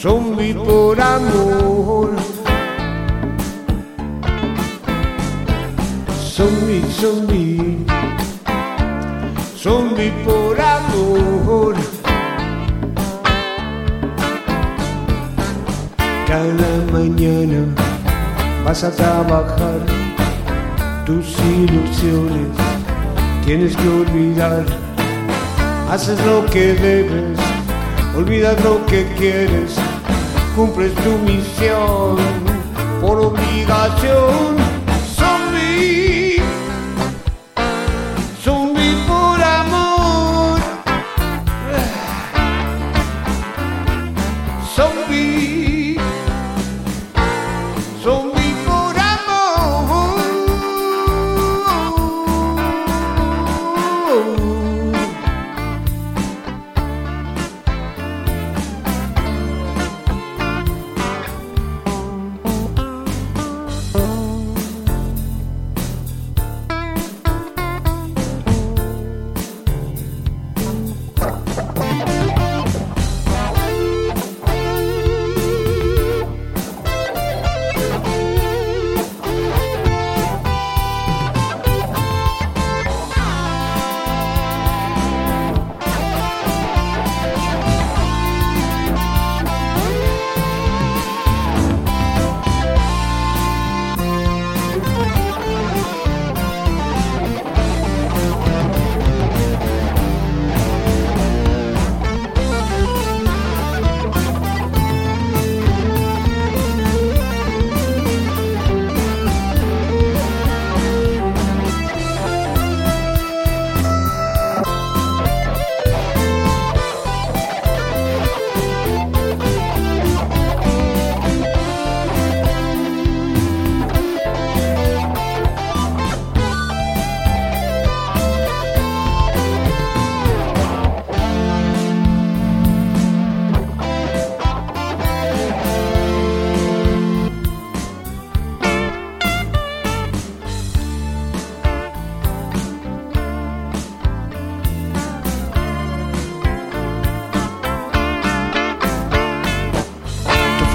Zombie, por amor. Zombie, zombie, zombie por amor. Cada mañana vas a trabajar tus ilusiones, tienes que olvidar haces lo que debes, olvidas lo que quieres, cumples tu misión por obligación. Zombie, zombie por amor.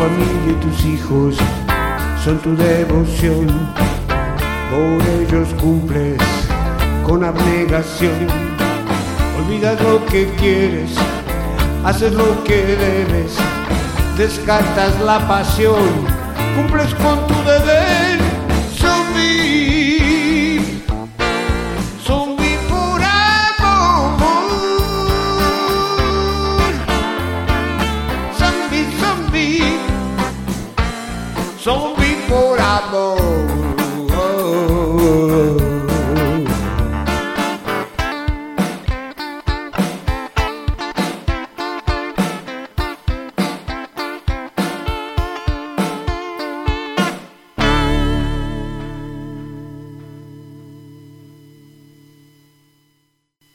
Familia y tus hijos son tu devoción, por ellos cumples con abnegación. Olvidas lo que quieres, haces lo que debes, descartas la pasión, cumples con tu deber. Son por amor.